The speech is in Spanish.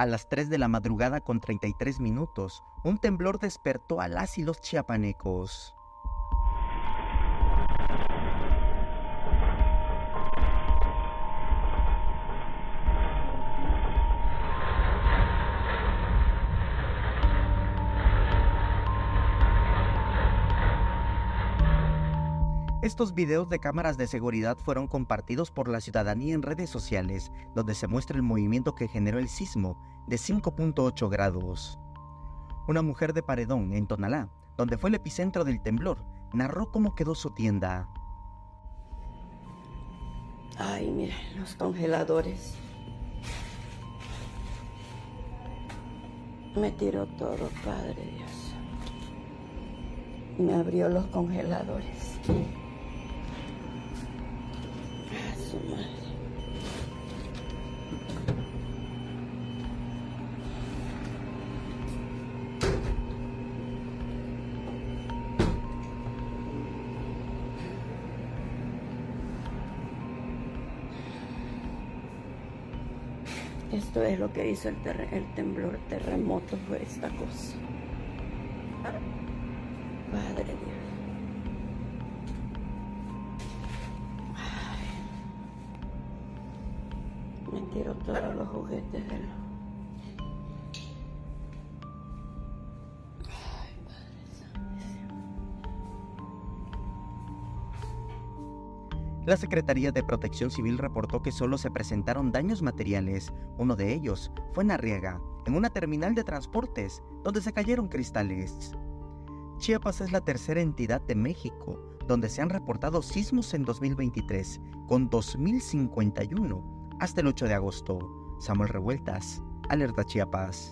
A las 3 de la madrugada con 33 minutos, un temblor despertó a las y los chiapanecos. Estos videos de cámaras de seguridad fueron compartidos por la ciudadanía en redes sociales, donde se muestra el movimiento que generó el sismo de 5.8 grados. Una mujer de Paredón, en Tonalá, donde fue el epicentro del temblor, narró cómo quedó su tienda. Ay, miren, los congeladores. Me tiró todo, Padre Dios. Me abrió los congeladores. Esto es lo que hizo el, el temblor, terremoto, fue esta cosa. Padre Dios. Me todos los juguetes de él. La Secretaría de Protección Civil reportó que solo se presentaron daños materiales. Uno de ellos fue en Arriaga, en una terminal de transportes, donde se cayeron cristales. Chiapas es la tercera entidad de México donde se han reportado sismos en 2023, con 2.051 hasta el 8 de agosto. Samuel Revueltas, Alerta Chiapas.